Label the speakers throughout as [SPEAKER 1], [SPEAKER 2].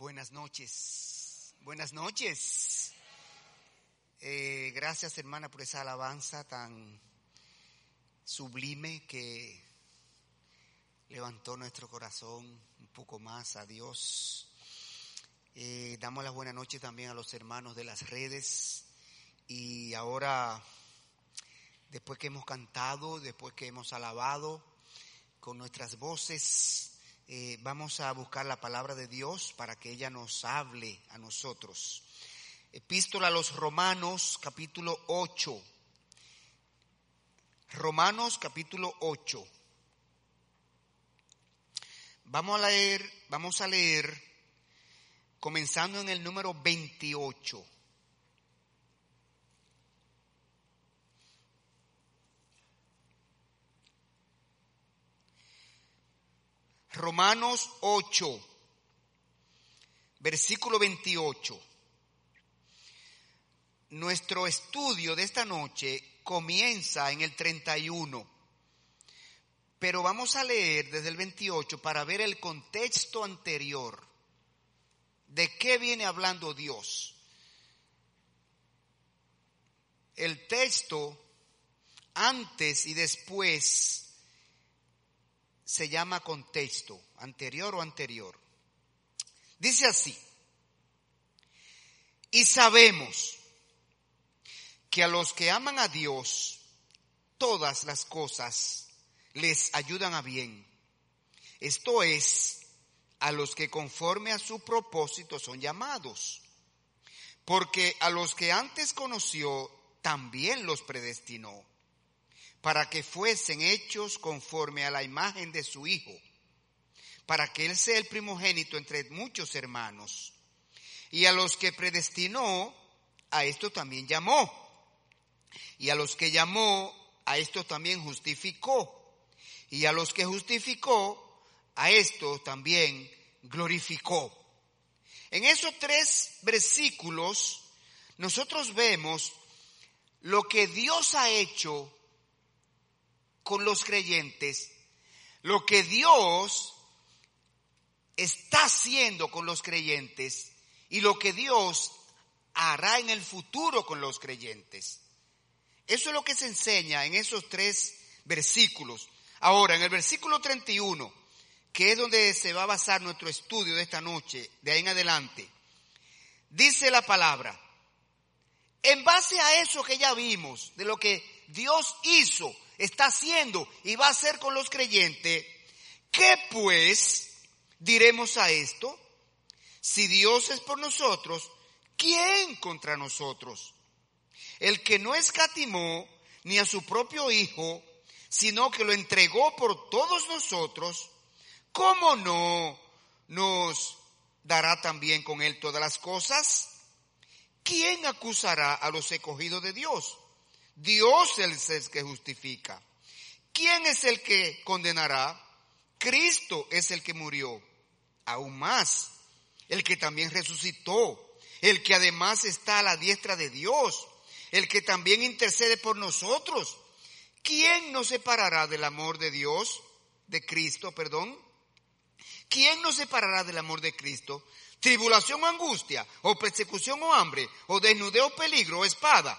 [SPEAKER 1] Buenas noches, buenas noches. Eh, gracias hermana por esa alabanza tan sublime que levantó nuestro corazón un poco más a Dios. Eh, damos las buenas noches también a los hermanos de las redes y ahora, después que hemos cantado, después que hemos alabado con nuestras voces, eh, vamos a buscar la palabra de Dios para que ella nos hable a nosotros. Epístola a los Romanos capítulo 8. Romanos capítulo 8. Vamos a leer, vamos a leer comenzando en el número 28. Romanos 8, versículo 28. Nuestro estudio de esta noche comienza en el 31, pero vamos a leer desde el 28 para ver el contexto anterior. ¿De qué viene hablando Dios? El texto antes y después se llama contexto, anterior o anterior. Dice así, y sabemos que a los que aman a Dios, todas las cosas les ayudan a bien. Esto es, a los que conforme a su propósito son llamados. Porque a los que antes conoció, también los predestinó para que fuesen hechos conforme a la imagen de su Hijo, para que Él sea el primogénito entre muchos hermanos. Y a los que predestinó, a esto también llamó. Y a los que llamó, a esto también justificó. Y a los que justificó, a esto también glorificó. En esos tres versículos, nosotros vemos lo que Dios ha hecho con los creyentes, lo que Dios está haciendo con los creyentes y lo que Dios hará en el futuro con los creyentes. Eso es lo que se enseña en esos tres versículos. Ahora, en el versículo 31, que es donde se va a basar nuestro estudio de esta noche, de ahí en adelante, dice la palabra, en base a eso que ya vimos, de lo que Dios hizo está haciendo y va a hacer con los creyentes, ¿qué pues diremos a esto? Si Dios es por nosotros, ¿quién contra nosotros? El que no escatimó ni a su propio Hijo, sino que lo entregó por todos nosotros, ¿cómo no nos dará también con él todas las cosas? ¿Quién acusará a los escogidos de Dios? Dios es el que justifica. ¿Quién es el que condenará? Cristo es el que murió. Aún más, el que también resucitó, el que además está a la diestra de Dios, el que también intercede por nosotros. ¿Quién nos separará del amor de Dios, de Cristo, perdón? ¿Quién nos separará del amor de Cristo? ¿Tribulación o angustia? ¿O persecución o hambre? ¿O desnudeo o peligro o espada?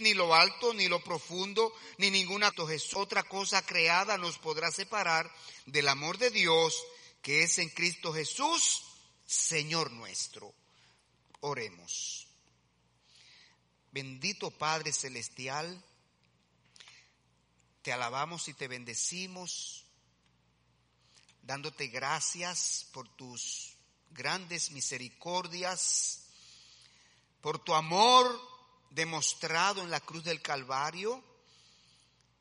[SPEAKER 1] ni lo alto, ni lo profundo, ni ninguna otra cosa creada nos podrá separar del amor de Dios que es en Cristo Jesús, Señor nuestro. Oremos. Bendito Padre Celestial, te alabamos y te bendecimos, dándote gracias por tus grandes misericordias, por tu amor demostrado en la cruz del Calvario,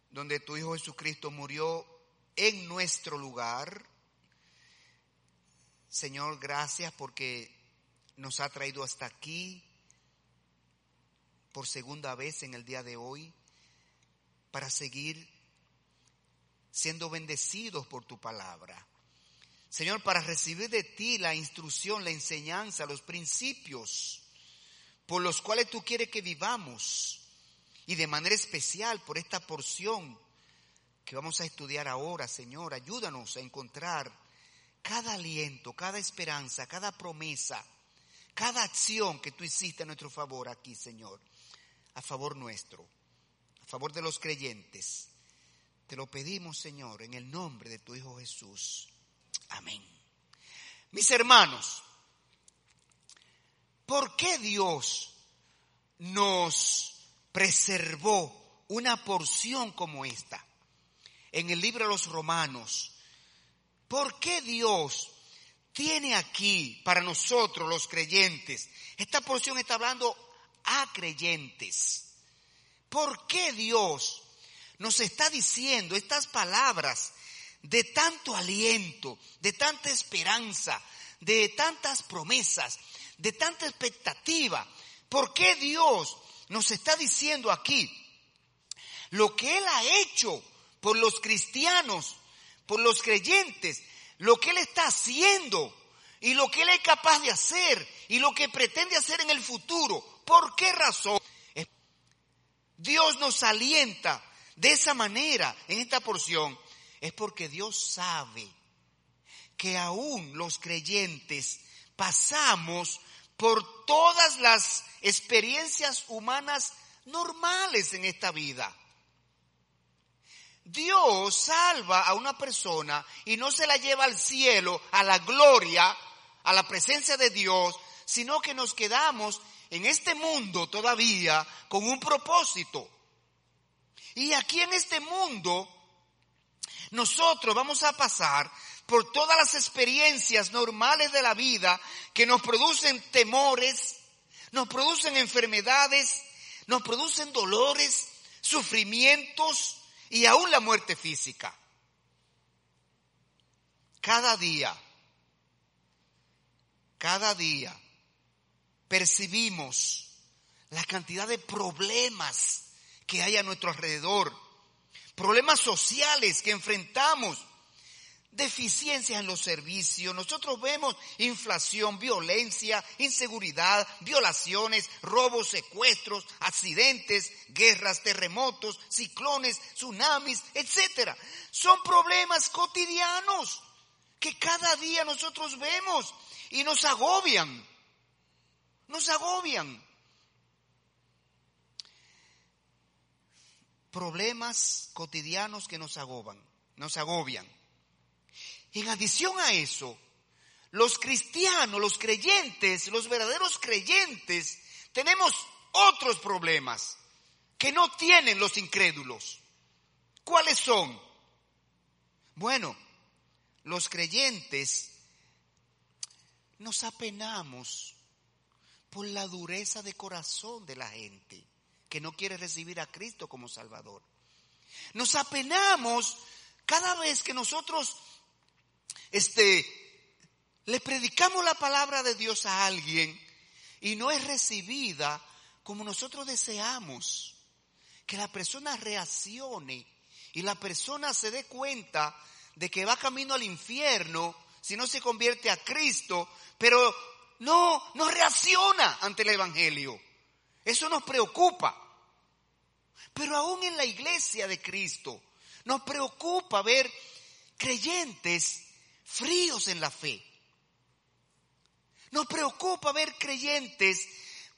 [SPEAKER 1] donde tu Hijo Jesucristo murió en nuestro lugar. Señor, gracias porque nos ha traído hasta aquí por segunda vez en el día de hoy para seguir siendo bendecidos por tu palabra. Señor, para recibir de ti la instrucción, la enseñanza, los principios por los cuales tú quieres que vivamos y de manera especial por esta porción que vamos a estudiar ahora, Señor, ayúdanos a encontrar cada aliento, cada esperanza, cada promesa, cada acción que tú hiciste a nuestro favor aquí, Señor, a favor nuestro, a favor de los creyentes. Te lo pedimos, Señor, en el nombre de tu Hijo Jesús. Amén. Mis hermanos, ¿por qué Dios nos preservó una porción como esta? En el libro de los Romanos, ¿por qué Dios tiene aquí para nosotros los creyentes? Esta porción está hablando a creyentes. ¿Por qué Dios nos está diciendo estas palabras de tanto aliento, de tanta esperanza, de tantas promesas, de tanta expectativa. ¿Por qué Dios nos está diciendo aquí lo que Él ha hecho por los cristianos, por los creyentes, lo que Él está haciendo y lo que Él es capaz de hacer y lo que pretende hacer en el futuro? ¿Por qué razón? Dios nos alienta de esa manera en esta porción es porque Dios sabe que aún los creyentes pasamos por todas las experiencias humanas normales en esta vida. Dios salva a una persona y no se la lleva al cielo, a la gloria, a la presencia de Dios, sino que nos quedamos en este mundo todavía con un propósito. Y aquí en este mundo nosotros vamos a pasar por todas las experiencias normales de la vida que nos producen temores, nos producen enfermedades, nos producen dolores, sufrimientos y aún la muerte física. Cada día, cada día percibimos la cantidad de problemas que hay a nuestro alrededor problemas sociales que enfrentamos, deficiencias en los servicios. Nosotros vemos inflación, violencia, inseguridad, violaciones, robos, secuestros, accidentes, guerras, terremotos, ciclones, tsunamis, etcétera. Son problemas cotidianos que cada día nosotros vemos y nos agobian. Nos agobian. problemas cotidianos que nos agoban, nos agobian. En adición a eso, los cristianos, los creyentes, los verdaderos creyentes, tenemos otros problemas que no tienen los incrédulos. ¿Cuáles son? Bueno, los creyentes nos apenamos por la dureza de corazón de la gente que no quiere recibir a Cristo como Salvador. Nos apenamos cada vez que nosotros este, le predicamos la palabra de Dios a alguien y no es recibida como nosotros deseamos. Que la persona reaccione y la persona se dé cuenta de que va camino al infierno si no se convierte a Cristo, pero no, no reacciona ante el Evangelio. Eso nos preocupa. Pero aún en la iglesia de Cristo nos preocupa ver creyentes fríos en la fe. Nos preocupa ver creyentes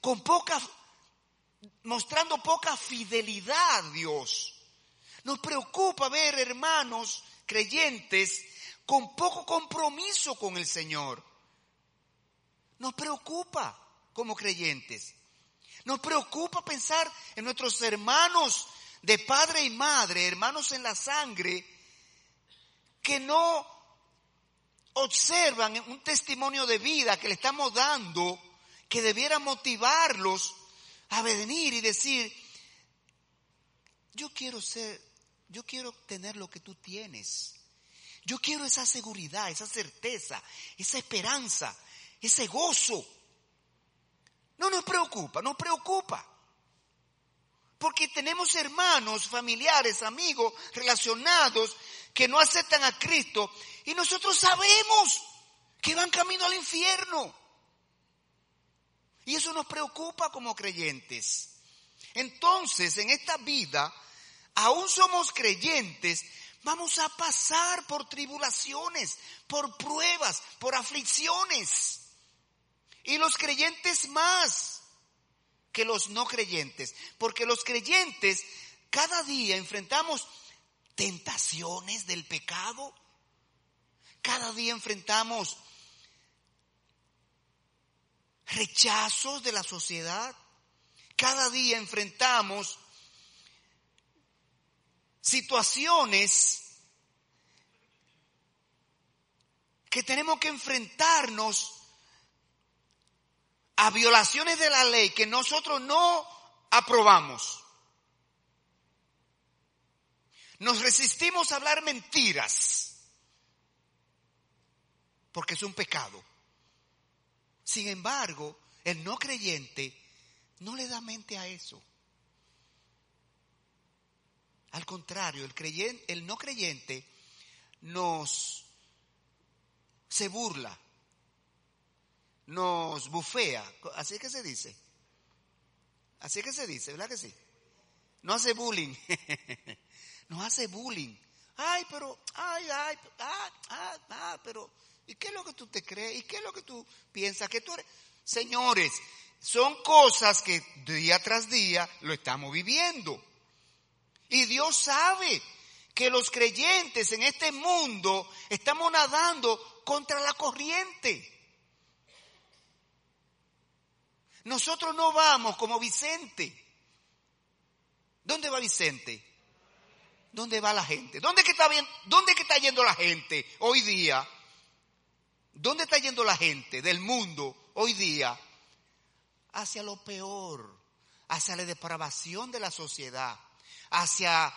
[SPEAKER 1] con poca, mostrando poca fidelidad a Dios. Nos preocupa ver hermanos creyentes con poco compromiso con el Señor. Nos preocupa como creyentes. Nos preocupa pensar en nuestros hermanos de padre y madre, hermanos en la sangre, que no observan un testimonio de vida que le estamos dando que debiera motivarlos a venir y decir, yo quiero ser, yo quiero tener lo que tú tienes. Yo quiero esa seguridad, esa certeza, esa esperanza, ese gozo. No nos preocupa, nos preocupa. Porque tenemos hermanos, familiares, amigos relacionados que no aceptan a Cristo y nosotros sabemos que van camino al infierno. Y eso nos preocupa como creyentes. Entonces, en esta vida, aún somos creyentes, vamos a pasar por tribulaciones, por pruebas, por aflicciones. Y los creyentes más que los no creyentes, porque los creyentes cada día enfrentamos tentaciones del pecado, cada día enfrentamos rechazos de la sociedad, cada día enfrentamos situaciones que tenemos que enfrentarnos a violaciones de la ley que nosotros no aprobamos. Nos resistimos a hablar mentiras porque es un pecado. Sin embargo, el no creyente no le da mente a eso. Al contrario, el, creyente, el no creyente nos se burla, nos bufea, así que se dice. Así que se dice, ¿verdad que sí? No hace bullying, no hace bullying. Ay, pero, ay, ay, ah, ah, ah, pero, ¿y qué es lo que tú te crees? ¿Y qué es lo que tú piensas que tú eres? Señores, son cosas que día tras día lo estamos viviendo. Y Dios sabe que los creyentes en este mundo estamos nadando contra la corriente. Nosotros no vamos como Vicente. ¿Dónde va Vicente? ¿Dónde va la gente? ¿Dónde que está bien? ¿Dónde está yendo la gente hoy día? ¿Dónde está yendo la gente del mundo hoy día? Hacia lo peor, hacia la depravación de la sociedad, hacia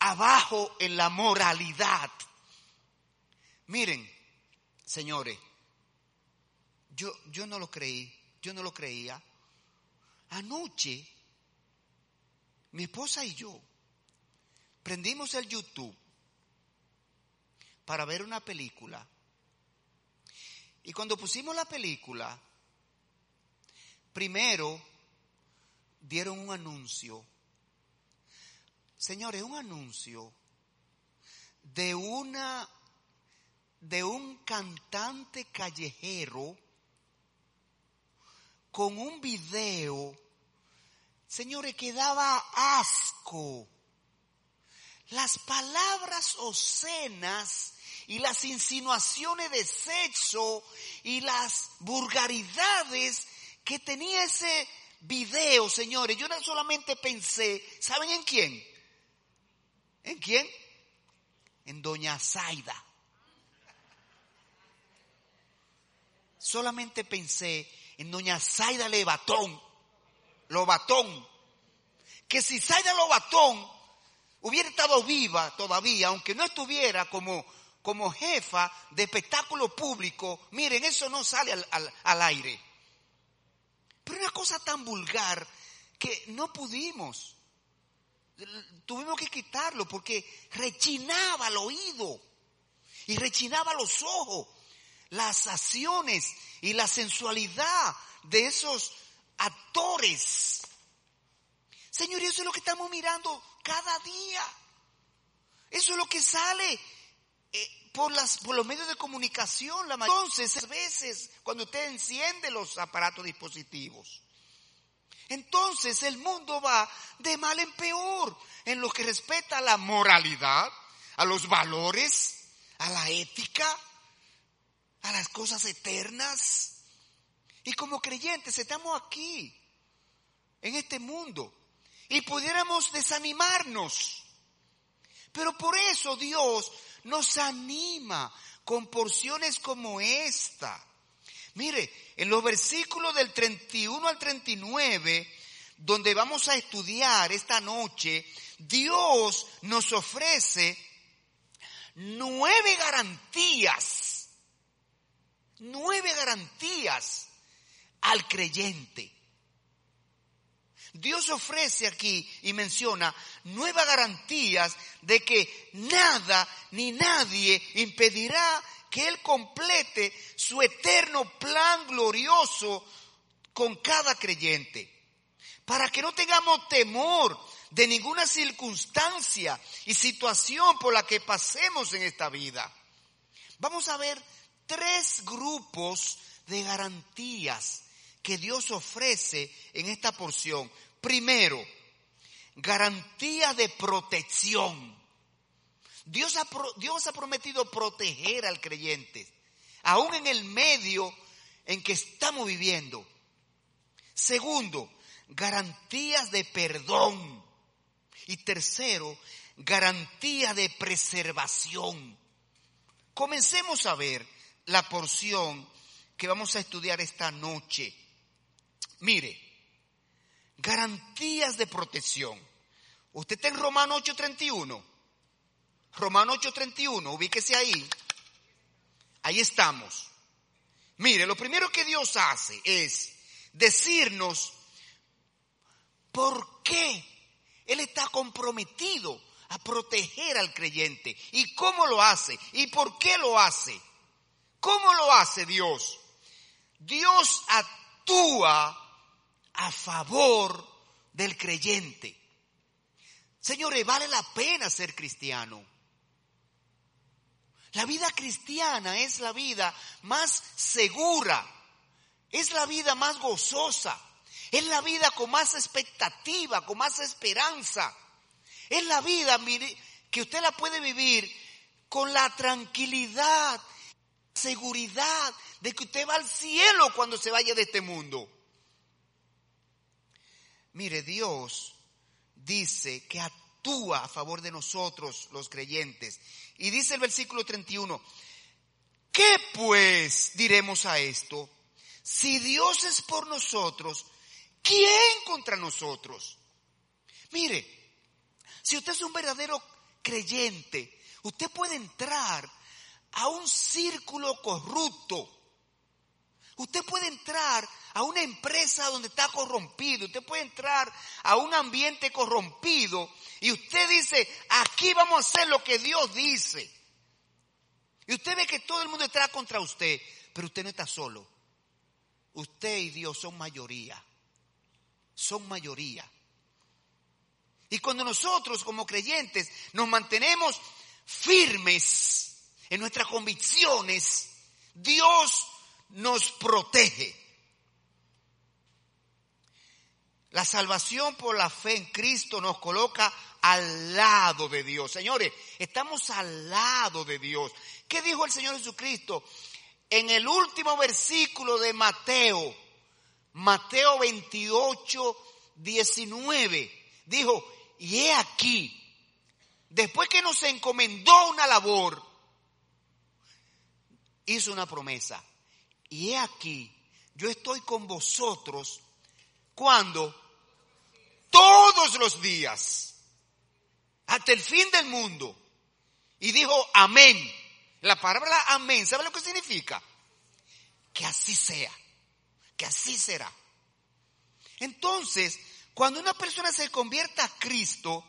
[SPEAKER 1] abajo en la moralidad. Miren, señores, yo, yo no lo creí, yo no lo creía. Anoche, mi esposa y yo prendimos el YouTube para ver una película. Y cuando pusimos la película, primero dieron un anuncio Señores, un anuncio de una de un cantante callejero con un video, señores, que daba asco. Las palabras obscenas y las insinuaciones de sexo y las vulgaridades que tenía ese video, señores. Yo no solamente pensé, ¿saben en quién? ¿En quién? En Doña Zaida. Solamente pensé en Doña Zaida Levatón, Lobatón. Que si Zaida Lobatón hubiera estado viva todavía, aunque no estuviera como, como jefa de espectáculo público, miren, eso no sale al, al aire. Pero una cosa tan vulgar que no pudimos tuvimos que quitarlo porque rechinaba el oído y rechinaba los ojos, las acciones y la sensualidad de esos actores. Señor, eso es lo que estamos mirando cada día. Eso es lo que sale eh, por, las, por los medios de comunicación. La Entonces, a veces, cuando usted enciende los aparatos dispositivos, entonces el mundo va de mal en peor en lo que respecta a la moralidad, a los valores, a la ética, a las cosas eternas. Y como creyentes estamos aquí, en este mundo, y pudiéramos desanimarnos. Pero por eso Dios nos anima con porciones como esta. Mire, en los versículos del 31 al 39, donde vamos a estudiar esta noche, Dios nos ofrece nueve garantías, nueve garantías al creyente. Dios ofrece aquí y menciona nuevas garantías de que nada ni nadie impedirá que Él complete su eterno plan glorioso con cada creyente. Para que no tengamos temor de ninguna circunstancia y situación por la que pasemos en esta vida. Vamos a ver tres grupos de garantías que Dios ofrece en esta porción. Primero, garantía de protección. Dios ha, Dios ha prometido proteger al creyente, aún en el medio en que estamos viviendo. Segundo, garantías de perdón. Y tercero, garantía de preservación. Comencemos a ver la porción que vamos a estudiar esta noche. Mire, garantías de protección. Usted está en Romano 8:31. Romano 8:31, ubíquese ahí. Ahí estamos. Mire, lo primero que Dios hace es decirnos por qué Él está comprometido a proteger al creyente. ¿Y cómo lo hace? ¿Y por qué lo hace? ¿Cómo lo hace Dios? Dios actúa a favor del creyente. Señores, vale la pena ser cristiano. La vida cristiana es la vida más segura, es la vida más gozosa, es la vida con más expectativa, con más esperanza. Es la vida que usted la puede vivir con la tranquilidad, seguridad de que usted va al cielo cuando se vaya de este mundo. Mire, Dios dice que actúa a favor de nosotros los creyentes. Y dice el versículo 31, ¿qué pues diremos a esto? Si Dios es por nosotros, ¿quién contra nosotros? Mire, si usted es un verdadero creyente, usted puede entrar a un círculo corrupto. Usted puede entrar a una empresa donde está corrompido, usted puede entrar a un ambiente corrompido y usted dice, aquí vamos a hacer lo que Dios dice. Y usted ve que todo el mundo está contra usted, pero usted no está solo. Usted y Dios son mayoría. Son mayoría. Y cuando nosotros como creyentes nos mantenemos firmes en nuestras convicciones, Dios nos protege. La salvación por la fe en Cristo nos coloca al lado de Dios. Señores, estamos al lado de Dios. ¿Qué dijo el Señor Jesucristo? En el último versículo de Mateo, Mateo 28, 19, dijo, y he aquí, después que nos encomendó una labor, hizo una promesa. Y he aquí, yo estoy con vosotros cuando todos los días, hasta el fin del mundo. Y dijo, amén. La palabra amén, ¿sabe lo que significa? Que así sea, que así será. Entonces, cuando una persona se convierte a Cristo,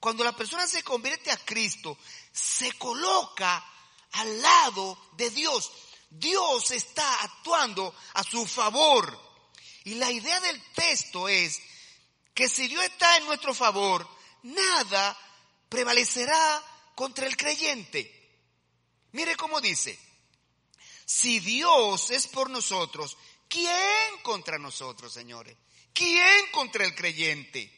[SPEAKER 1] cuando la persona se convierte a Cristo, se coloca al lado de Dios. Dios está actuando a su favor. Y la idea del texto es que si Dios está en nuestro favor, nada prevalecerá contra el creyente. Mire cómo dice, si Dios es por nosotros, ¿quién contra nosotros, señores? ¿Quién contra el creyente?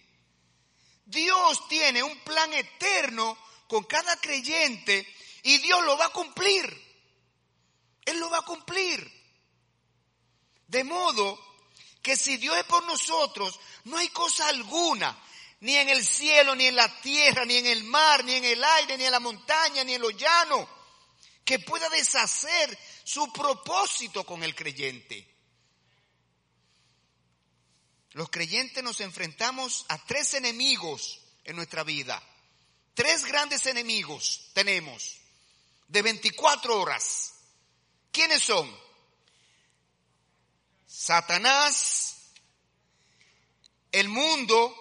[SPEAKER 1] Dios tiene un plan eterno con cada creyente y Dios lo va a cumplir. Él lo va a cumplir. De modo que si Dios es por nosotros, no hay cosa alguna, ni en el cielo, ni en la tierra, ni en el mar, ni en el aire, ni en la montaña, ni en lo llano, que pueda deshacer su propósito con el creyente. Los creyentes nos enfrentamos a tres enemigos en nuestra vida. Tres grandes enemigos tenemos de 24 horas. ¿Quiénes son? Satanás, el mundo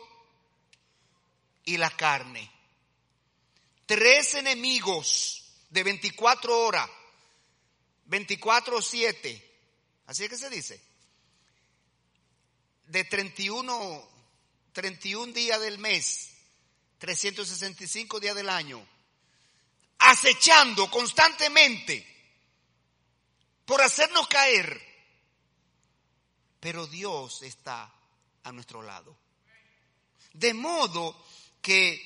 [SPEAKER 1] y la carne. Tres enemigos de 24 horas, 24 o 7, así es que se dice, de 31, 31 días del mes, 365 días del año, acechando constantemente por hacernos caer. Pero Dios está a nuestro lado. De modo que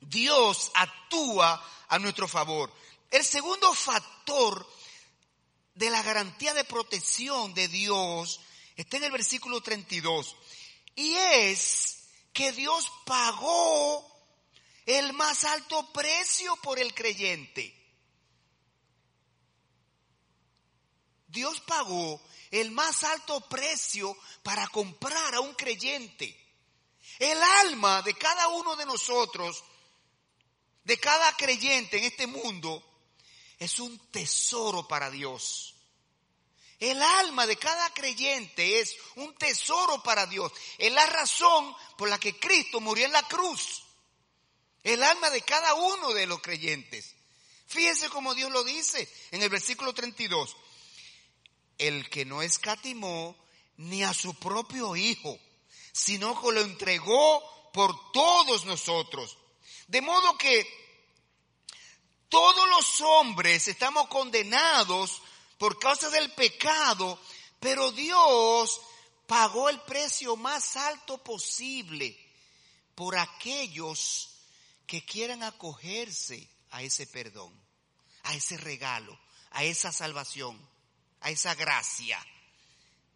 [SPEAKER 1] Dios actúa a nuestro favor. El segundo factor de la garantía de protección de Dios está en el versículo 32. Y es que Dios pagó el más alto precio por el creyente. Dios pagó el más alto precio para comprar a un creyente. El alma de cada uno de nosotros, de cada creyente en este mundo, es un tesoro para Dios. El alma de cada creyente es un tesoro para Dios. Es la razón por la que Cristo murió en la cruz. El alma de cada uno de los creyentes. Fíjense como Dios lo dice en el versículo 32. El que no escatimó ni a su propio Hijo, sino que lo entregó por todos nosotros. De modo que todos los hombres estamos condenados por causa del pecado, pero Dios pagó el precio más alto posible por aquellos que quieran acogerse a ese perdón, a ese regalo, a esa salvación, a esa gracia.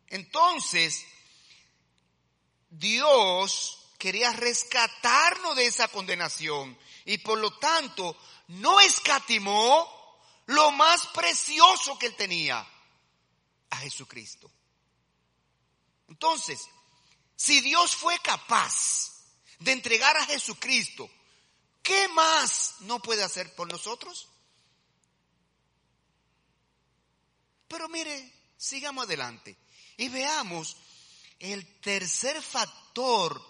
[SPEAKER 1] Entonces, Dios quería rescatarnos de esa condenación y por lo tanto no escatimó lo más precioso que él tenía, a Jesucristo. Entonces, si Dios fue capaz de entregar a Jesucristo, ¿qué más no puede hacer por nosotros? Pero mire, sigamos adelante y veamos el tercer factor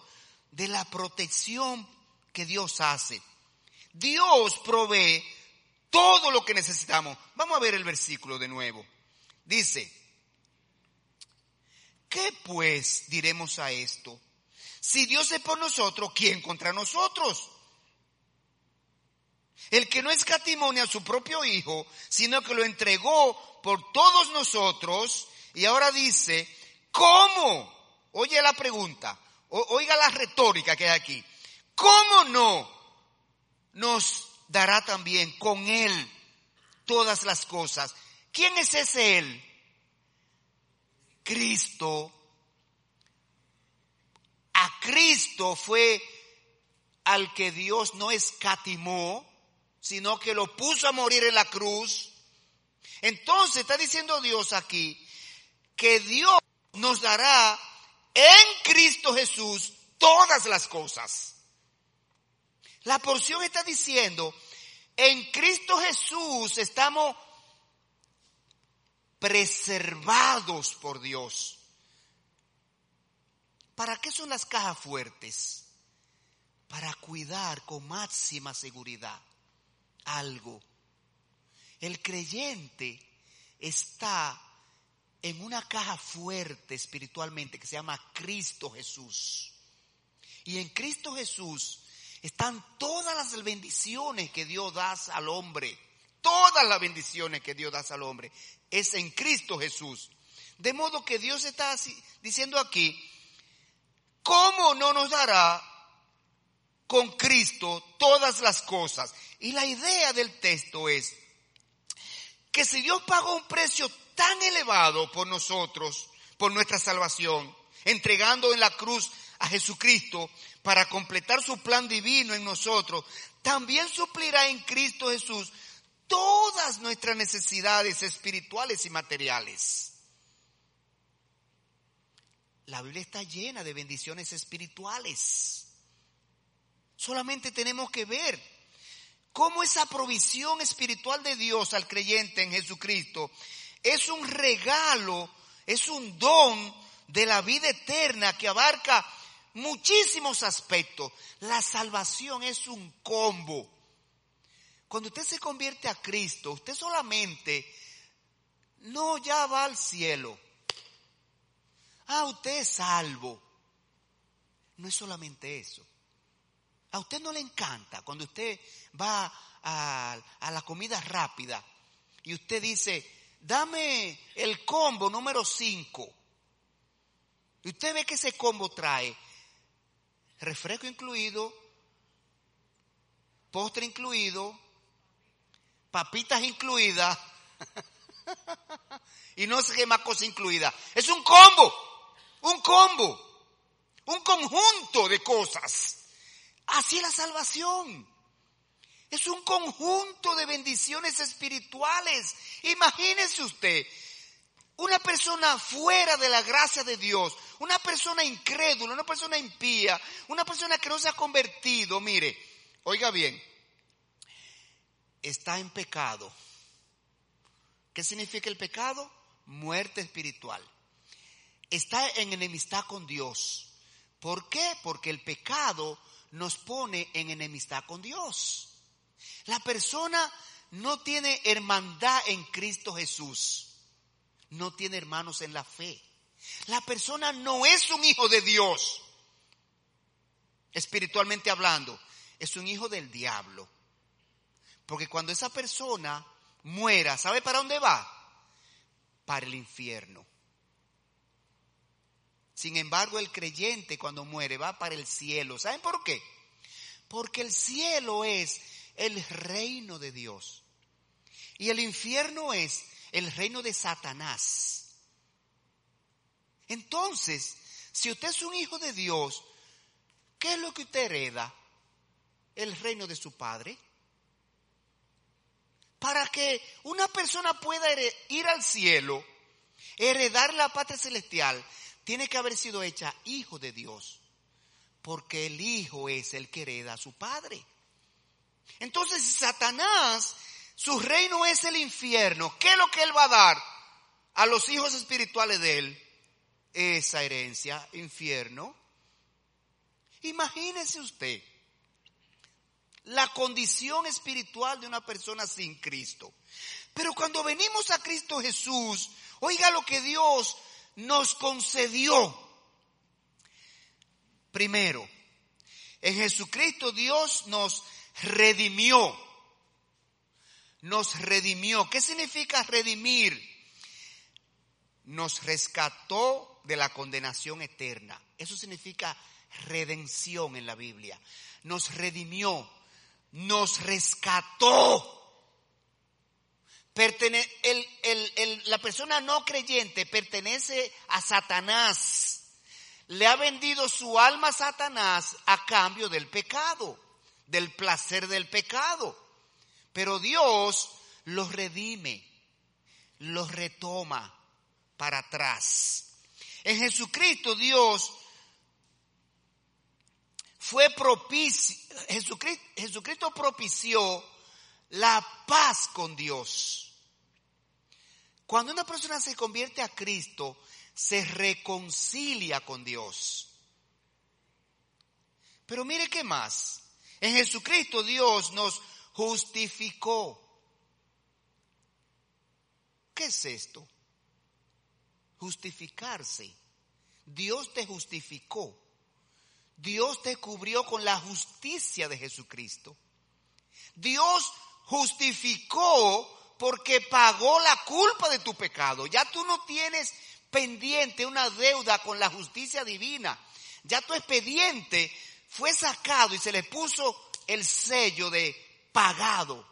[SPEAKER 1] de la protección que Dios hace. Dios provee todo lo que necesitamos. Vamos a ver el versículo de nuevo. Dice, ¿qué pues diremos a esto? Si Dios es por nosotros, ¿quién contra nosotros? El que no escatimó a su propio Hijo, sino que lo entregó por todos nosotros, y ahora dice, ¿cómo? Oye la pregunta, oiga la retórica que hay aquí. ¿Cómo no nos dará también con Él todas las cosas? ¿Quién es ese Él? Cristo. A Cristo fue al que Dios no escatimó, sino que lo puso a morir en la cruz. Entonces está diciendo Dios aquí que Dios nos dará en Cristo Jesús todas las cosas. La porción está diciendo, en Cristo Jesús estamos preservados por Dios. ¿Para qué son las cajas fuertes? Para cuidar con máxima seguridad algo. El creyente está en una caja fuerte espiritualmente que se llama Cristo Jesús. Y en Cristo Jesús están todas las bendiciones que Dios da al hombre. Todas las bendiciones que Dios da al hombre es en Cristo Jesús. De modo que Dios está diciendo aquí, ¿cómo no nos dará con Cristo todas las cosas? Y la idea del texto es que si Dios pagó un precio tan elevado por nosotros, por nuestra salvación, entregando en la cruz a Jesucristo para completar su plan divino en nosotros, también suplirá en Cristo Jesús todas nuestras necesidades espirituales y materiales. La Biblia está llena de bendiciones espirituales. Solamente tenemos que ver cómo esa provisión espiritual de Dios al creyente en Jesucristo es un regalo, es un don de la vida eterna que abarca muchísimos aspectos. La salvación es un combo. Cuando usted se convierte a Cristo, usted solamente no ya va al cielo. Ah, usted es salvo. No es solamente eso. A usted no le encanta cuando usted va a, la comida rápida y usted dice, dame el combo número 5. Y usted ve que ese combo trae refresco incluido, postre incluido, papitas incluidas y no sé qué más cosa incluida. Es un combo, un combo, un conjunto de cosas. Así la salvación. Es un conjunto de bendiciones espirituales. Imagínese usted, una persona fuera de la gracia de Dios, una persona incrédula, una persona impía, una persona que no se ha convertido, mire, oiga bien, está en pecado. ¿Qué significa el pecado? Muerte espiritual. Está en enemistad con Dios. ¿Por qué? Porque el pecado nos pone en enemistad con Dios. La persona no tiene hermandad en Cristo Jesús. No tiene hermanos en la fe. La persona no es un hijo de Dios. Espiritualmente hablando, es un hijo del diablo. Porque cuando esa persona muera, ¿sabe para dónde va? Para el infierno. Sin embargo, el creyente cuando muere va para el cielo. ¿Saben por qué? Porque el cielo es el reino de Dios. Y el infierno es el reino de Satanás. Entonces, si usted es un hijo de Dios, ¿qué es lo que usted hereda? El reino de su padre. Para que una persona pueda ir al cielo, heredar la patria celestial, tiene que haber sido hecha hijo de Dios. Porque el hijo es el que hereda a su padre. Entonces, Satanás, su reino es el infierno. ¿Qué es lo que él va a dar a los hijos espirituales de él? Esa herencia, infierno. Imagínese usted la condición espiritual de una persona sin Cristo. Pero cuando venimos a Cristo Jesús, oiga lo que Dios nos concedió. Primero, en Jesucristo Dios nos redimió. Nos redimió. ¿Qué significa redimir? Nos rescató de la condenación eterna. Eso significa redención en la Biblia. Nos redimió. Nos rescató. La persona no creyente pertenece a Satanás. Le ha vendido su alma a Satanás a cambio del pecado del placer del pecado. Pero Dios los redime, los retoma para atrás. En Jesucristo Dios fue propicio, Jesucristo, Jesucristo propició la paz con Dios. Cuando una persona se convierte a Cristo, se reconcilia con Dios. Pero mire qué más. En Jesucristo Dios nos justificó. ¿Qué es esto? Justificarse. Dios te justificó. Dios te cubrió con la justicia de Jesucristo. Dios justificó porque pagó la culpa de tu pecado. Ya tú no tienes pendiente una deuda con la justicia divina. Ya tu expediente fue sacado y se le puso el sello de pagado,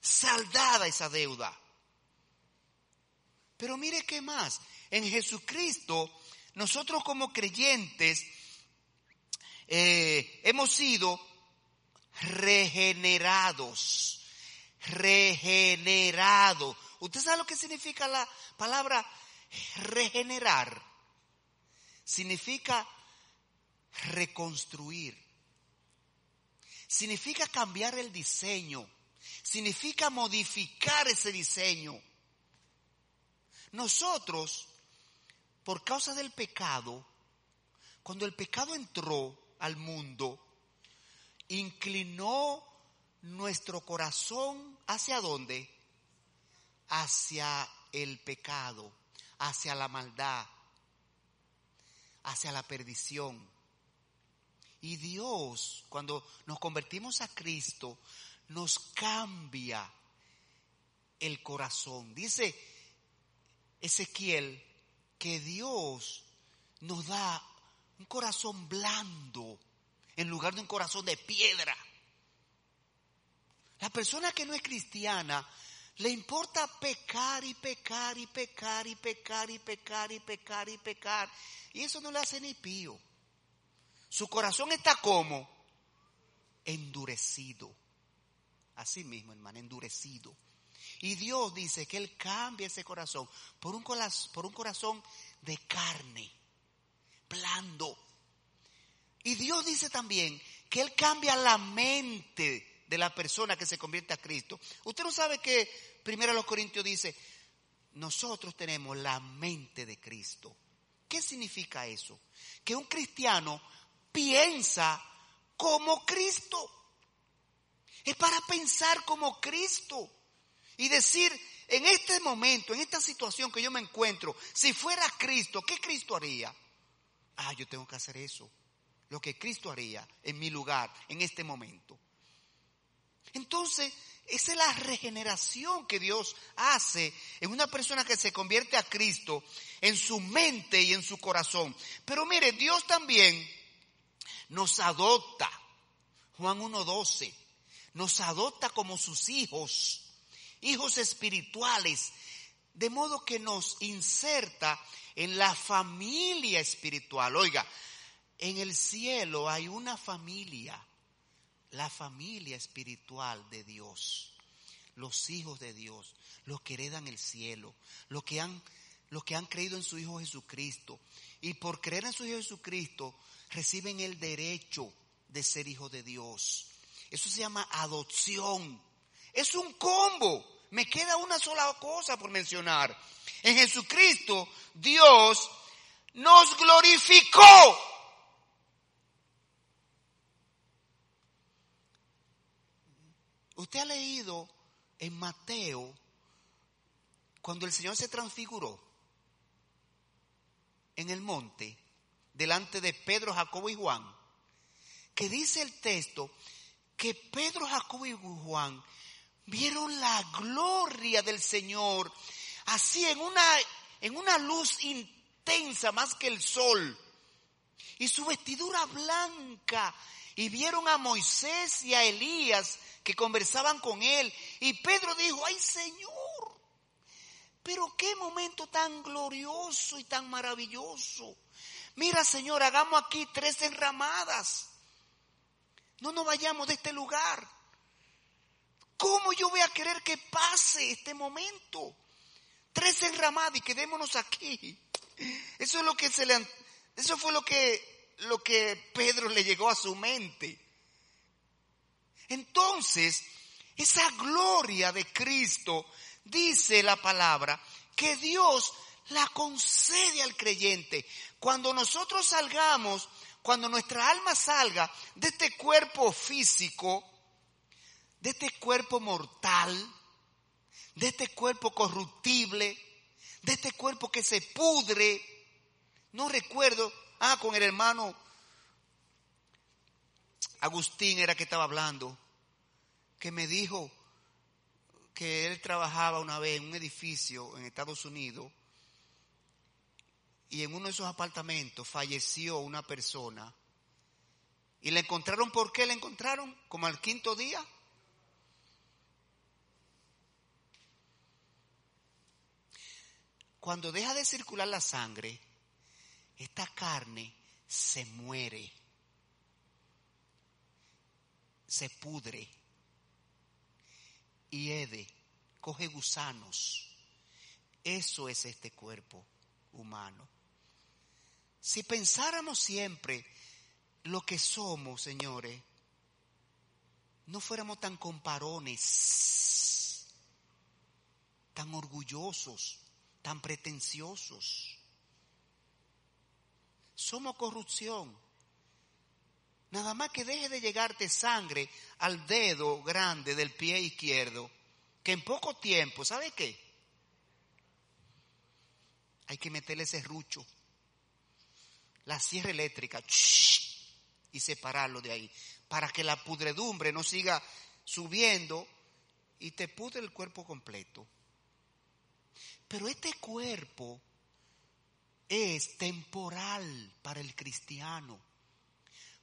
[SPEAKER 1] saldada esa deuda. Pero mire qué más, en Jesucristo nosotros como creyentes eh, hemos sido regenerados, regenerado. ¿Usted sabe lo que significa la palabra regenerar? Significa reconstruir. Significa cambiar el diseño. Significa modificar ese diseño. Nosotros, por causa del pecado, Cuando el pecado entró al mundo, inclinó nuestro corazón hacia dónde? Hacia el pecado, hacia la maldad, hacia la perdición. Y Dios, cuando nos convertimos a Cristo, nos cambia el corazón. Dice Ezequiel que Dios nos da un corazón blando en lugar de un corazón de piedra. La persona que no es cristiana le importa pecar y pecar y pecar y pecar y pecar y pecar y pecar. Y eso no le hace ni pío. Su corazón está como endurecido. Así mismo, hermano, endurecido. Y Dios dice que Él cambia ese corazón por un, por un corazón de carne, blando. Y Dios dice también que Él cambia la mente de la persona que se convierte a Cristo. Usted no sabe que primero los Corintios dice, nosotros tenemos la mente de Cristo. ¿Qué significa eso? Que un cristiano piensa como Cristo. Es para pensar como Cristo. Y decir, en este momento, en esta situación que yo me encuentro, si fuera Cristo, ¿qué Cristo haría? Ah, yo tengo que hacer eso. Lo que Cristo haría en mi lugar, en este momento. Entonces, esa es la regeneración que Dios hace en una persona que se convierte a Cristo en su mente y en su corazón. Pero mire, Dios también nos adopta. Juan 1.12. Nos adopta como sus hijos, hijos espirituales, de modo que nos inserta en la familia espiritual. Oiga, en el cielo hay una familia, la familia espiritual de Dios, los hijos de Dios, los que heredan el cielo, los que han, los que han creído en su Hijo Jesucristo. Y por creer en su Hijo Jesucristo, reciben el derecho de ser hijo de Dios. Eso se llama adopción. Es un combo. Me queda una sola cosa por mencionar. En Jesucristo, Dios nos glorificó. Usted ha leído en Mateo cuando el Señor se transfiguró en el monte delante de Pedro, Jacobo y Juan, que dice el texto que Pedro, Jacobo y Juan vieron la gloria del Señor así en una, en una luz intensa más que el sol y su vestidura blanca y vieron a Moisés y a Elías que conversaban con él y Pedro dijo, ay Señor, pero qué momento tan glorioso y tan maravilloso. Mira, Señor, hagamos aquí tres enramadas. No nos vayamos de este lugar. ¿Cómo yo voy a querer que pase este momento? Tres enramadas y quedémonos aquí. Eso es lo que se le eso fue lo que lo que Pedro le llegó a su mente. Entonces, esa gloria de Cristo dice la palabra que Dios la concede al creyente. Cuando nosotros salgamos, cuando nuestra alma salga de este cuerpo físico, de este cuerpo mortal, de este cuerpo corruptible, de este cuerpo que se pudre, no recuerdo, ah, con el hermano Agustín era que estaba hablando, que me dijo que él trabajaba una vez en un edificio en Estados Unidos y en uno de esos apartamentos falleció una persona. ¿Y le encontraron por qué le encontraron? Como al quinto día. Cuando deja de circular la sangre, esta carne se muere, se pudre, y ede, coge gusanos. Eso es este cuerpo humano. Si pensáramos siempre lo que somos, señores, no fuéramos tan comparones, tan orgullosos, tan pretenciosos. Somos corrupción. Nada más que deje de llegarte sangre al dedo grande del pie izquierdo, que en poco tiempo, ¿sabe qué? Hay que meterle ese rucho, la sierra eléctrica, y separarlo de ahí, para que la pudredumbre no siga subiendo y te pudre el cuerpo completo. Pero este cuerpo es temporal para el cristiano.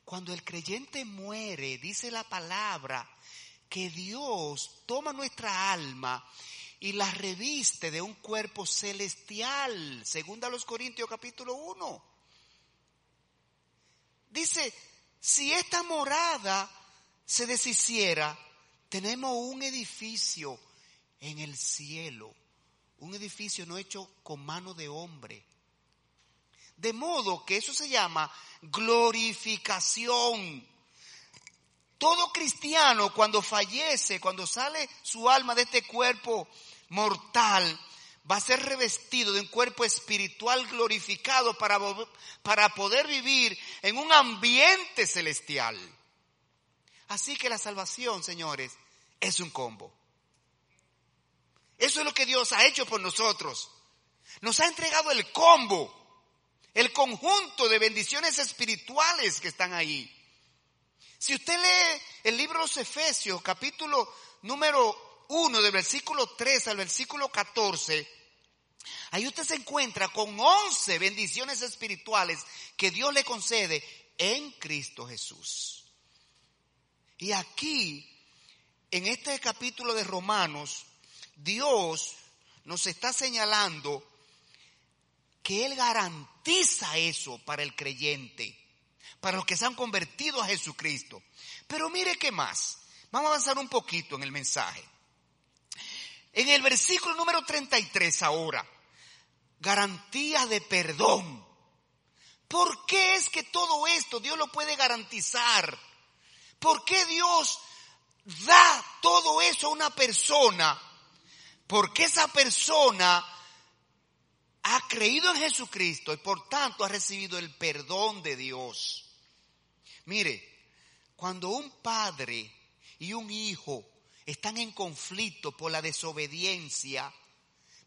[SPEAKER 1] Cuando el creyente muere, dice la palabra, que Dios toma nuestra alma y la reviste de un cuerpo celestial, según a los Corintios capítulo 1. Dice, si esta morada se deshiciera, tenemos un edificio en el cielo, un edificio no hecho con mano de hombre. De modo que eso se llama glorificación. Todo cristiano cuando fallece, cuando sale su alma de este cuerpo mortal, va a ser revestido de un cuerpo espiritual glorificado para, para poder vivir en un ambiente celestial. Así que la salvación, señores, es un combo. Eso es lo que Dios ha hecho por nosotros. Nos ha entregado el combo el conjunto de bendiciones espirituales que están ahí. Si usted lee el libro de los Efesios, capítulo número 1, del versículo 3 al versículo 14, ahí usted se encuentra con 11 bendiciones espirituales que Dios le concede en Cristo Jesús. Y aquí, en este capítulo de Romanos, Dios nos está señalando que Él garantiza eso para el creyente, para los que se han convertido a Jesucristo. Pero mire qué más. Vamos a avanzar un poquito en el mensaje. En el versículo número 33 ahora, garantía de perdón. ¿Por qué es que todo esto Dios lo puede garantizar? ¿Por qué Dios da todo eso a una persona? Porque esa persona ha creído en Jesucristo y por tanto ha recibido el perdón de Dios. Mire, cuando un padre y un hijo están en conflicto por la desobediencia,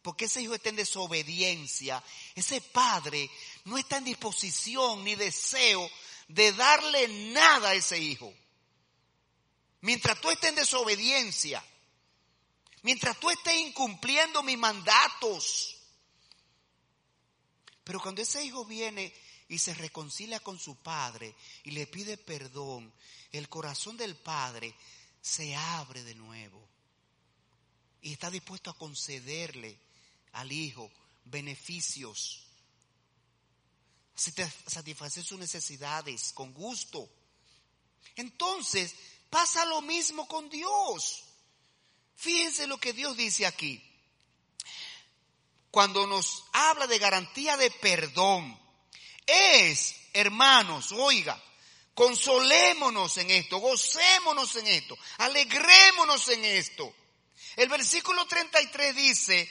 [SPEAKER 1] porque ese hijo está en desobediencia, ese padre no está en disposición ni deseo de darle nada a ese hijo. Mientras tú estés en desobediencia, mientras tú estés incumpliendo mis mandatos, pero cuando ese hijo viene y se reconcilia con su padre y le pide perdón, el corazón del padre se abre de nuevo y está dispuesto a concederle al hijo beneficios, satisfacer sus necesidades con gusto. Entonces pasa lo mismo con Dios. Fíjense lo que Dios dice aquí cuando nos habla de garantía de perdón, es, hermanos, oiga, consolémonos en esto, gocémonos en esto, alegrémonos en esto. El versículo 33 dice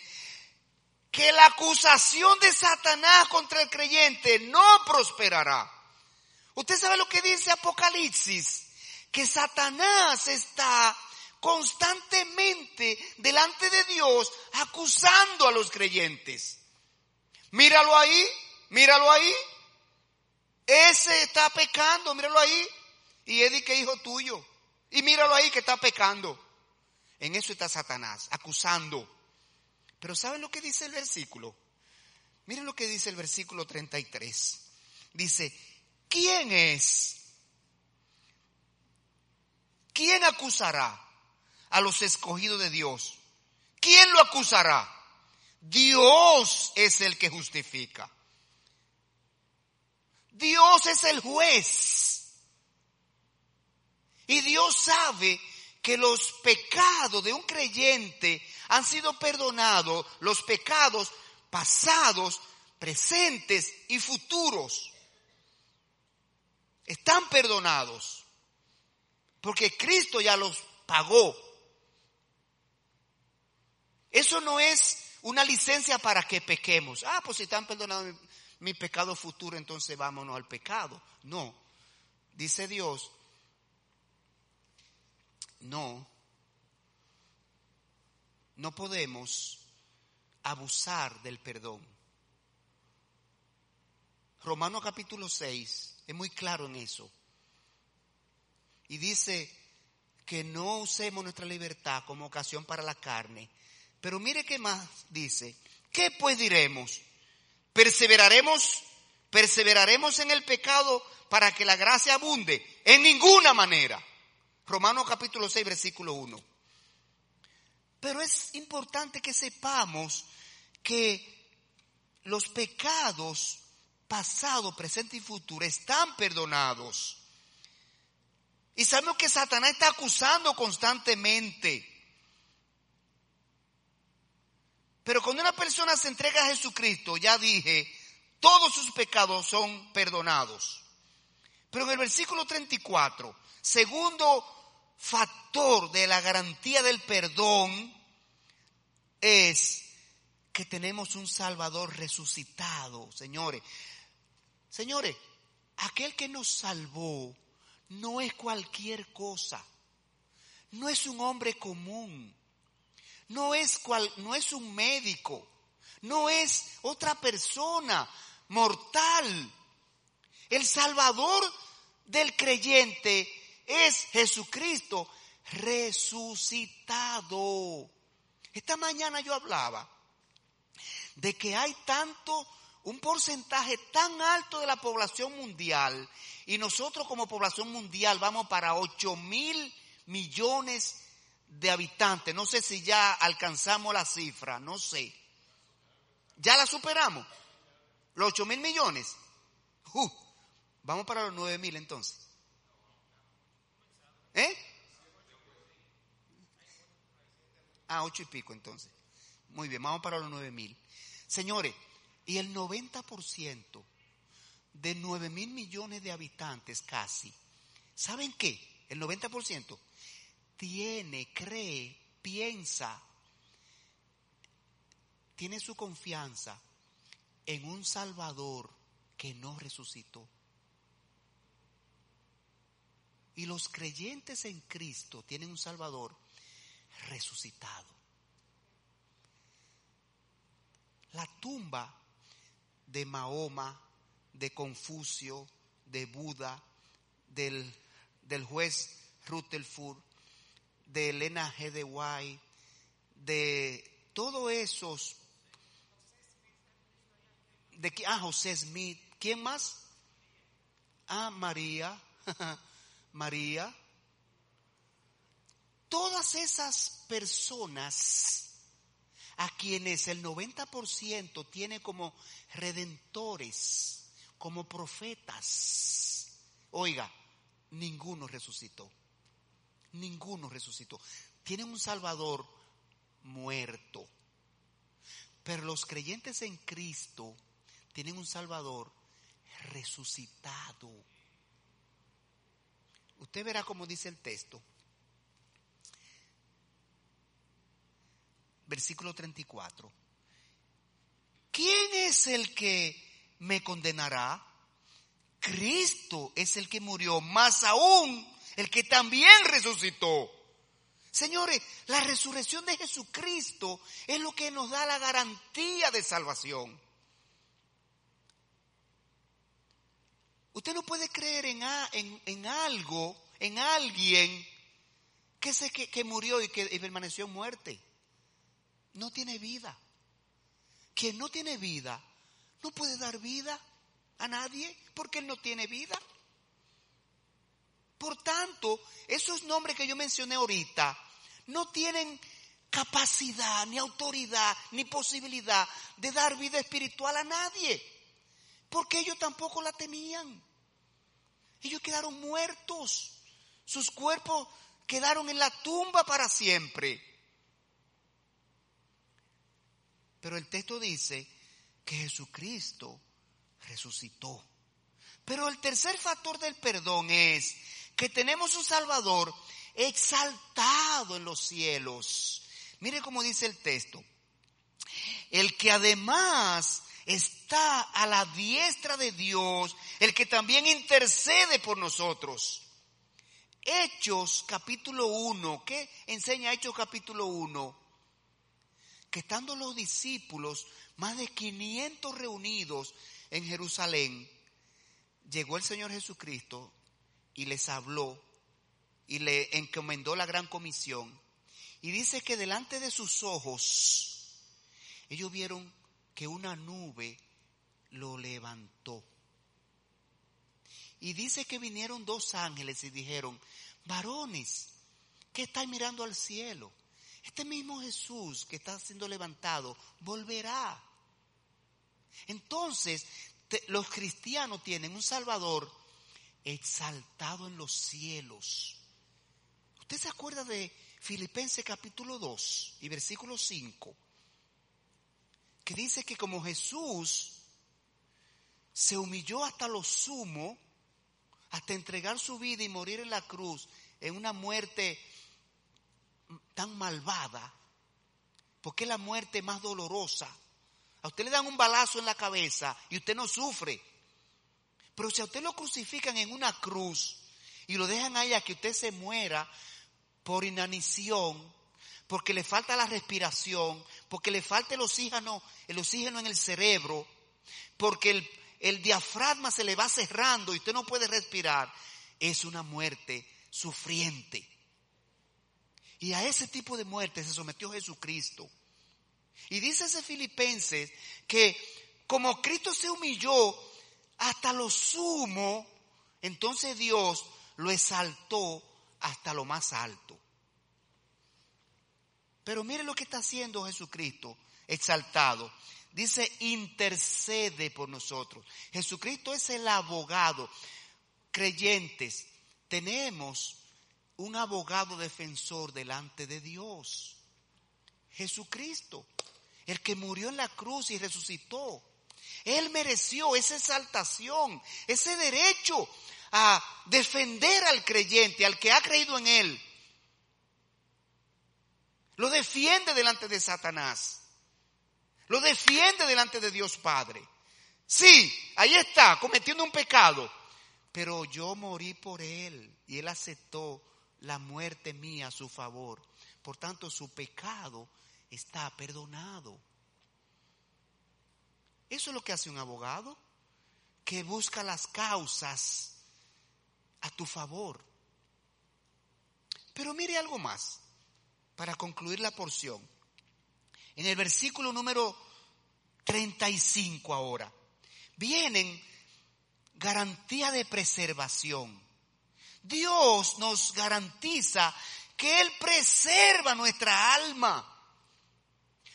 [SPEAKER 1] que la acusación de Satanás contra el creyente no prosperará. Usted sabe lo que dice Apocalipsis, que Satanás está constantemente delante de Dios acusando a los creyentes. Míralo ahí, míralo ahí. Ese está pecando, míralo ahí. Y Eddie que hijo tuyo. Y míralo ahí que está pecando. En eso está Satanás, acusando. Pero ¿saben lo que dice el versículo? Miren lo que dice el versículo 33. Dice, ¿quién es? ¿Quién acusará? A los escogidos de Dios. ¿Quién lo acusará? Dios es el que justifica. Dios es el juez. Y Dios sabe que los pecados de un creyente han sido perdonados, los pecados pasados, presentes y futuros. Están perdonados. Porque Cristo ya los pagó. Eso no es una licencia para que pequemos. Ah, pues si están perdonados mi pecado futuro, entonces vámonos al pecado. No, dice Dios, no, no podemos abusar del perdón. Romano capítulo 6 es muy claro en eso. Y dice que no usemos nuestra libertad como ocasión para la carne. Pero mire qué más dice. ¿Qué pues diremos? ¿Perseveraremos? ¿Perseveraremos en el pecado para que la gracia abunde? En ninguna manera. Romanos capítulo 6, versículo 1. Pero es importante que sepamos que los pecados pasado, presente y futuro están perdonados. Y sabemos que Satanás está acusando constantemente. Pero cuando una persona se entrega a Jesucristo, ya dije, todos sus pecados son perdonados. Pero en el versículo 34, segundo factor de la garantía del perdón es que tenemos un Salvador resucitado, señores. Señores, aquel que nos salvó no es cualquier cosa. No es un hombre común. No es, cual, no es un médico. No es otra persona mortal. El Salvador del creyente es Jesucristo resucitado. Esta mañana yo hablaba de que hay tanto un porcentaje tan alto de la población mundial y nosotros como población mundial vamos para 8 mil millones de habitantes. No sé si ya alcanzamos la cifra, no sé. ¿Ya la superamos? ¿Los 8 mil millones? Uh, vamos para los 9 mil entonces. ¿Eh? Ah, ocho y pico entonces. Muy bien, vamos para los 9 mil. Señores, y el 90% de 9 mil millones de habitantes casi, ¿saben qué? El 90% tiene, cree, piensa, tiene su confianza en un Salvador que no resucitó. Y los creyentes en Cristo tienen un Salvador resucitado. La tumba de Mahoma, de Confucio, de Buda, del, del juez Rutherford, de Elena G. de White, de todos esos, de ah, José Smith, ¿quién más? Ah, María, María. Todas esas personas a quienes el 90% tiene como redentores, como profetas. Oiga, ninguno resucitó. Ninguno resucitó. Tienen un Salvador muerto. Pero los creyentes en Cristo tienen un Salvador resucitado. Usted verá como dice el texto. versículo 34. ¿Quién es el que me condenará? Cristo es el que murió, más aún el que también resucitó. Señores, la resurrección de Jesucristo es lo que nos da la garantía de salvación. Usted no puede creer en, en, algo, en alguien que, que, que murió y que permaneció en muerte no tiene vida. Quien no tiene vida no puede dar vida a nadie porque él no tiene vida. Por tanto, esos nombres que yo mencioné ahorita no tienen capacidad, ni autoridad, ni posibilidad de dar vida espiritual a nadie. Porque ellos tampoco la tenían. Ellos quedaron muertos. Sus cuerpos quedaron en la tumba para siempre. Pero el texto dice que Jesucristo resucitó. Pero el tercer factor del perdón es que tenemos un Salvador exaltado en los cielos. Mire cómo dice el texto. El que además está a la diestra de Dios, el que también intercede por nosotros. Hechos capítulo 1, ¿qué enseña Hechos capítulo 1? Que estando los discípulos, más de 500 reunidos en Jerusalén, llegó el Señor Jesucristo y les habló y le encomendó la gran comisión. Y dice que delante de sus ojos, ellos vieron que una nube lo levantó. Y dice que vinieron dos ángeles y dijeron, varones, ¿qué estáis mirando al cielo? Este mismo Jesús que está siendo levantado volverá. Entonces, los cristianos tienen un Salvador exaltado en los cielos. ¿Usted se acuerda de Filipenses capítulo 2 y versículo 5? Que dice que como Jesús se humilló hasta lo sumo, hasta entregar su vida y morir en la cruz, en una muerte tan malvada, porque es la muerte más dolorosa. A usted le dan un balazo en la cabeza y usted no sufre. Pero si a usted lo crucifican en una cruz y lo dejan ahí a que usted se muera por inanición, porque le falta la respiración, porque le falta el oxígeno, el oxígeno en el cerebro, porque el, el diafragma se le va cerrando y usted no puede respirar, es una muerte sufriente. Y a ese tipo de muerte se sometió Jesucristo. Y dice ese Filipenses que como Cristo se humilló hasta lo sumo, entonces Dios lo exaltó hasta lo más alto. Pero mire lo que está haciendo Jesucristo, exaltado. Dice, intercede por nosotros. Jesucristo es el abogado. Creyentes, tenemos un abogado defensor delante de Dios. Jesucristo, el que murió en la cruz y resucitó. Él mereció esa exaltación, ese derecho a defender al creyente, al que ha creído en Él. Lo defiende delante de Satanás. Lo defiende delante de Dios Padre. Sí, ahí está, cometiendo un pecado. Pero yo morí por Él y Él aceptó la muerte mía a su favor. Por tanto, su pecado está perdonado. Eso es lo que hace un abogado, que busca las causas a tu favor. Pero mire algo más, para concluir la porción. En el versículo número 35 ahora, vienen garantía de preservación. Dios nos garantiza que Él preserva nuestra alma.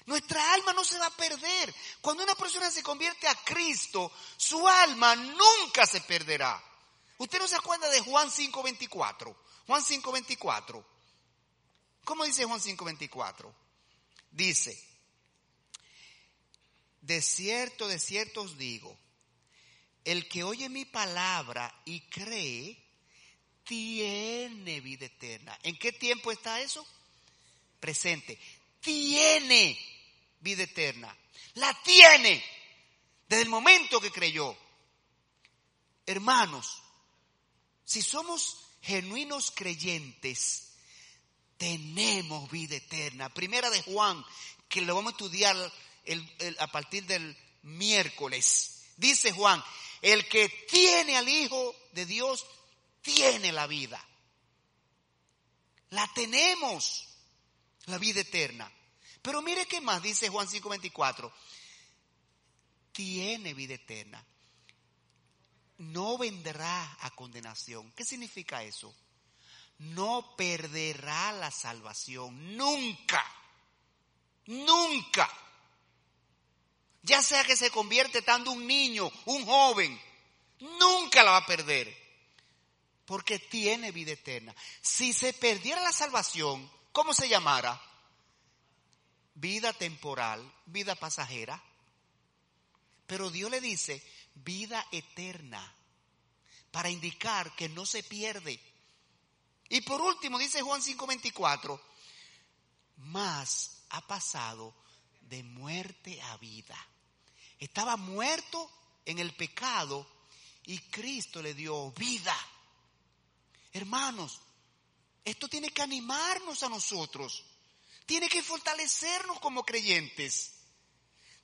[SPEAKER 1] Nuestra alma no se va a perder. Cuando una persona se convierte a Cristo, su alma nunca se perderá. Usted no se acuerda de Juan 5.24. Juan 5.24. ¿Cómo dice Juan 5.24? Dice, de cierto, de cierto os digo, el que oye mi palabra y cree, tiene vida eterna. ¿En qué tiempo está eso? Presente. Tiene vida eterna. La tiene desde el momento que creyó. Hermanos, si somos genuinos creyentes, tenemos vida eterna. Primera de Juan, que lo vamos a estudiar a partir del miércoles. Dice Juan, el que tiene al Hijo de Dios tiene la vida. La tenemos, la vida eterna. Pero mire qué más dice Juan 5:24. Tiene vida eterna. No vendrá a condenación. ¿Qué significa eso? No perderá la salvación. Nunca. Nunca ya sea que se convierte estando un niño, un joven, nunca la va a perder, porque tiene vida eterna. Si se perdiera la salvación, ¿cómo se llamara? Vida temporal, vida pasajera. Pero Dios le dice vida eterna, para indicar que no se pierde. Y por último, dice Juan 5:24, más ha pasado de muerte a vida Estaba muerto en el pecado y Cristo le dio vida. Hermanos, esto tiene que animarnos a nosotros. Tiene que fortalecernos como creyentes.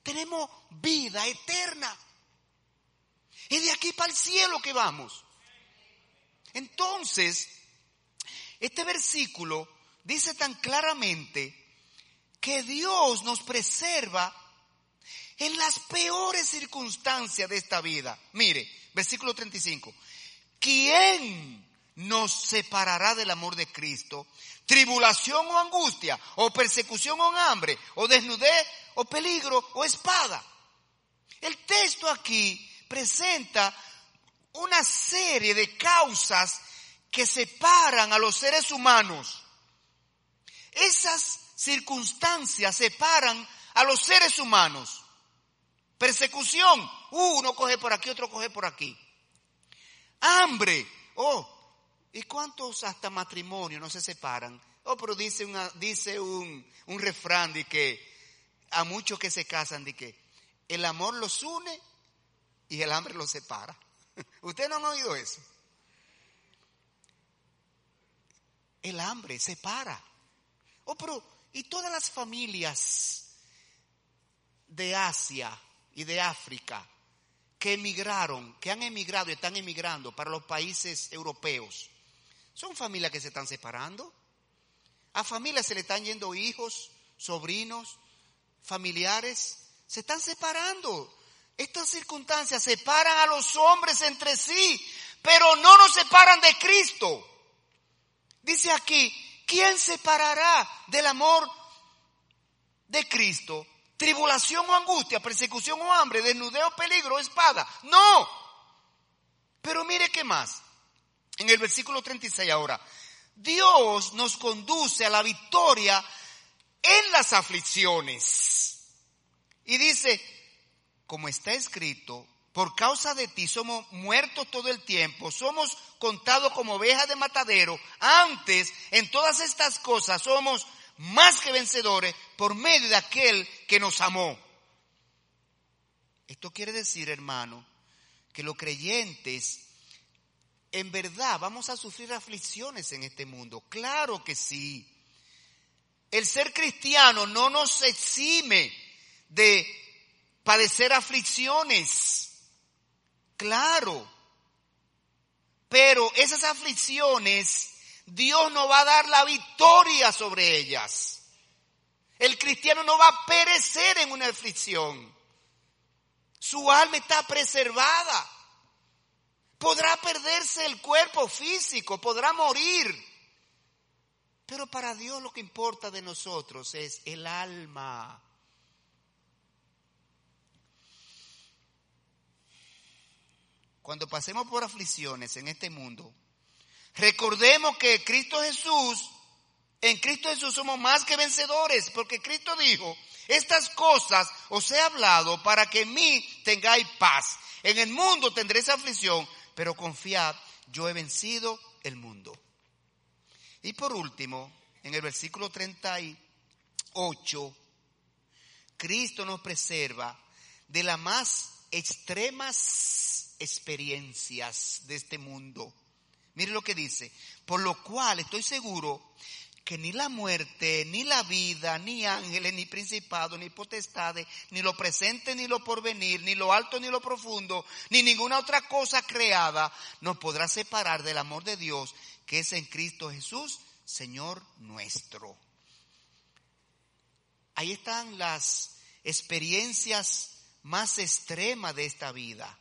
[SPEAKER 1] Tenemos vida eterna. Es de aquí para el cielo que vamos. Entonces, este versículo dice tan claramente que Dios nos preserva en las peores circunstancias de esta vida. Mire, versículo 35. ¿Quién nos separará del amor de Cristo? ¿Tribulación o angustia? ¿O persecución o hambre? ¿O desnudez? ¿O peligro? ¿O espada? El texto aquí presenta una serie de causas que separan a los seres humanos. Esas circunstancias separan a los seres humanos. Persecución, uno coge por aquí, otro coge por aquí. Hambre, oh, ¿y cuántos hasta matrimonio no se separan? Oh, pero dice, una, dice un, un refrán de que a muchos que se casan, de que el amor los une y el hambre los separa. ¿Ustedes no han oído eso? El hambre separa. Oh, pero, ¿y todas las familias de Asia, y de África que emigraron, que han emigrado y están emigrando para los países europeos, son familias que se están separando. A familias se le están yendo hijos, sobrinos, familiares, se están separando. Estas circunstancias separan a los hombres entre sí, pero no nos separan de Cristo. Dice aquí, ¿quién separará del amor de Cristo? tribulación o angustia, persecución o hambre, desnudeo, peligro, espada. No. Pero mire qué más. En el versículo 36 ahora. Dios nos conduce a la victoria en las aflicciones. Y dice, como está escrito, por causa de ti somos muertos todo el tiempo, somos contados como ovejas de matadero. Antes, en todas estas cosas, somos más que vencedores por medio de aquel que nos amó. Esto quiere decir, hermano, que los creyentes en verdad vamos a sufrir aflicciones en este mundo. Claro que sí. El ser cristiano no nos exime de padecer aflicciones. Claro. Pero esas aflicciones Dios no va a dar la victoria sobre ellas. El cristiano no va a perecer en una aflicción. Su alma está preservada. Podrá perderse el cuerpo físico, podrá morir. Pero para Dios lo que importa de nosotros es el alma. Cuando pasemos por aflicciones en este mundo, Recordemos que Cristo Jesús, en Cristo Jesús somos más que vencedores, porque Cristo dijo, estas cosas os he hablado para que en mí tengáis paz. En el mundo tendréis aflicción, pero confiad, yo he vencido el mundo. Y por último, en el versículo 38, Cristo nos preserva de las más extremas experiencias de este mundo. Mire lo que dice. Por lo cual estoy seguro que ni la muerte, ni la vida, ni ángeles, ni principados, ni potestades, ni lo presente, ni lo porvenir, ni lo alto, ni lo profundo, ni ninguna otra cosa creada nos podrá separar del amor de Dios que es en Cristo Jesús, Señor nuestro. Ahí están las experiencias más extremas de esta vida.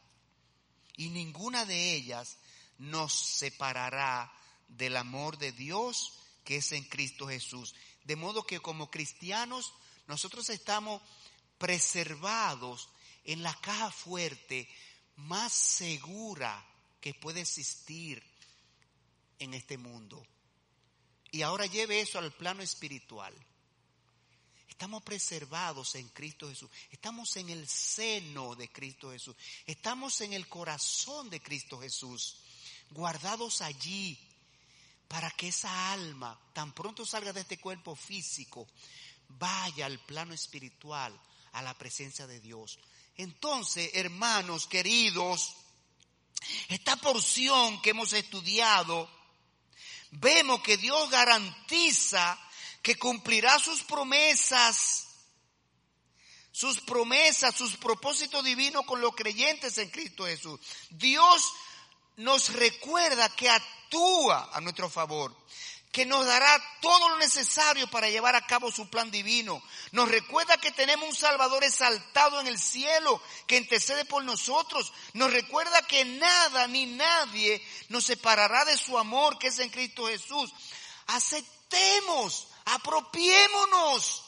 [SPEAKER 1] Y ninguna de ellas nos separará del amor de Dios es en Cristo Jesús. De modo que como cristianos nosotros estamos preservados en la caja fuerte más segura que puede existir en este mundo. Y ahora lleve eso al plano espiritual. Estamos preservados en Cristo Jesús. Estamos en el seno de Cristo Jesús. Estamos en el corazón de Cristo Jesús guardados allí para que esa alma, tan pronto salga de este cuerpo físico, vaya al plano espiritual, a la presencia de Dios. Entonces, hermanos queridos, esta porción que hemos estudiado, vemos que Dios garantiza que cumplirá sus promesas, sus promesas, sus propósitos divinos con los creyentes en Cristo Jesús. Dios nos recuerda que actúa a nuestro favor que nos dará todo lo necesario para llevar a cabo su plan divino. Nos recuerda que tenemos un Salvador exaltado en el cielo que intercede por nosotros. Nos recuerda que nada ni nadie nos separará de su amor que es en Cristo Jesús. Aceptemos, apropiémonos,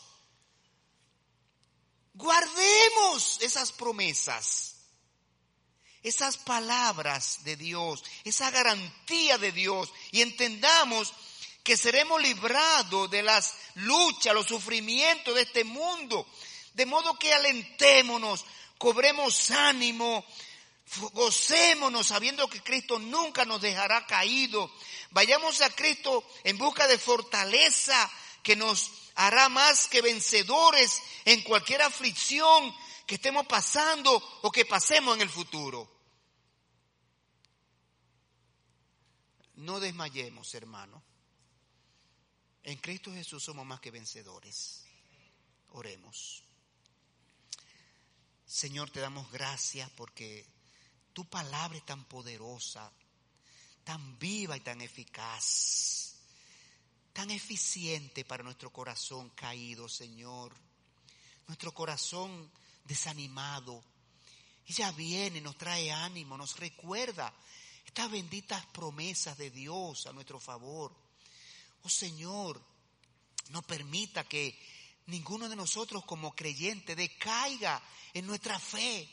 [SPEAKER 1] guardemos esas promesas esas palabras de Dios, esa garantía de Dios y entendamos que seremos librados de las luchas, los sufrimientos de este mundo. De modo que alentémonos, cobremos ánimo, gocémonos sabiendo que Cristo nunca nos dejará caído. Vayamos a Cristo en busca de fortaleza que nos hará más que vencedores en cualquier aflicción que estemos pasando o que pasemos en el futuro. No desmayemos, hermano. En Cristo Jesús somos más que vencedores. Oremos. Señor, te damos gracias porque tu palabra es tan poderosa, tan viva y tan eficaz, tan eficiente para nuestro corazón caído, Señor. Nuestro corazón desanimado. Ella viene, nos trae ánimo, nos recuerda estas benditas promesas de Dios a nuestro favor. Oh Señor, no permita que ninguno de nosotros como creyente decaiga en nuestra fe.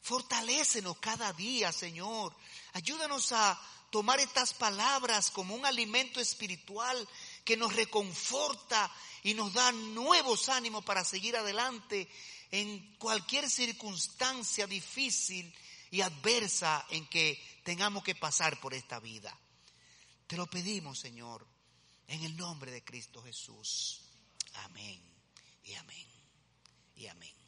[SPEAKER 1] Fortalécenos cada día, Señor. Ayúdanos a tomar estas palabras como un alimento espiritual que nos reconforta y nos da nuevos ánimos para seguir adelante en cualquier circunstancia difícil y adversa en que tengamos que pasar por esta vida. Te lo pedimos, Señor, en el nombre de Cristo Jesús. Amén y amén y amén.